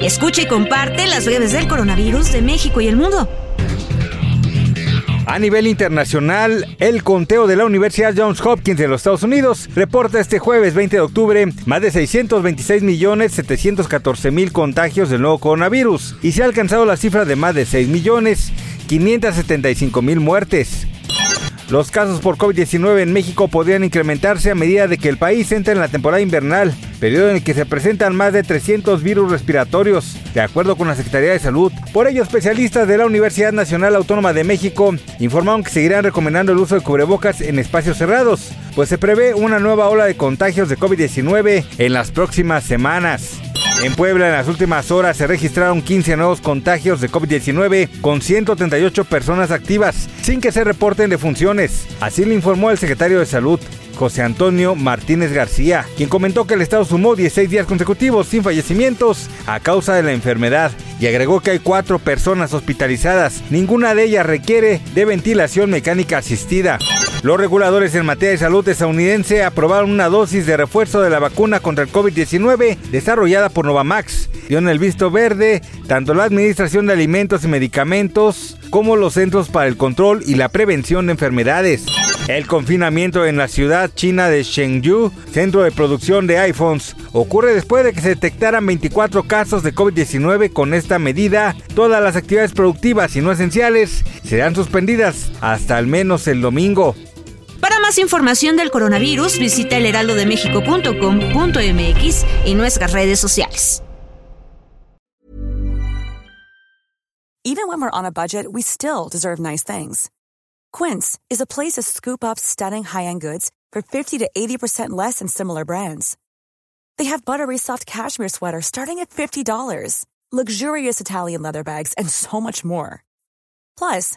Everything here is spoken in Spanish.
Escucha y comparte las breves del coronavirus de México y el mundo. A nivel internacional, el conteo de la Universidad Johns Hopkins de los Estados Unidos reporta este jueves 20 de octubre más de 626 millones 714 mil contagios del nuevo coronavirus y se ha alcanzado la cifra de más de 6 millones 575 mil muertes. Los casos por COVID-19 en México podrían incrementarse a medida de que el país entre en la temporada invernal, periodo en el que se presentan más de 300 virus respiratorios, de acuerdo con la Secretaría de Salud. Por ello, especialistas de la Universidad Nacional Autónoma de México informaron que seguirán recomendando el uso de cubrebocas en espacios cerrados, pues se prevé una nueva ola de contagios de COVID-19 en las próximas semanas. En Puebla en las últimas horas se registraron 15 nuevos contagios de COVID-19 con 138 personas activas, sin que se reporten defunciones. Así lo informó el secretario de Salud, José Antonio Martínez García, quien comentó que el estado sumó 16 días consecutivos sin fallecimientos a causa de la enfermedad y agregó que hay cuatro personas hospitalizadas. Ninguna de ellas requiere de ventilación mecánica asistida. Los reguladores en materia de salud estadounidense aprobaron una dosis de refuerzo de la vacuna contra el COVID-19 desarrollada por Novamax. Dieron el visto verde tanto la Administración de Alimentos y Medicamentos como los Centros para el Control y la Prevención de Enfermedades. El confinamiento en la ciudad china de Chengdu, centro de producción de iPhones, ocurre después de que se detectaran 24 casos de COVID-19. Con esta medida, todas las actividades productivas y no esenciales serán suspendidas hasta al menos el domingo. Más información del coronavirus, visita elheraldodemexico.com.mx y nuestras redes sociales. Even when we're on a budget, we still deserve nice things. Quince is a place to scoop up stunning high-end goods for 50 to 80% less than similar brands. They have buttery soft cashmere sweaters starting at $50, luxurious Italian leather bags, and so much more. Plus,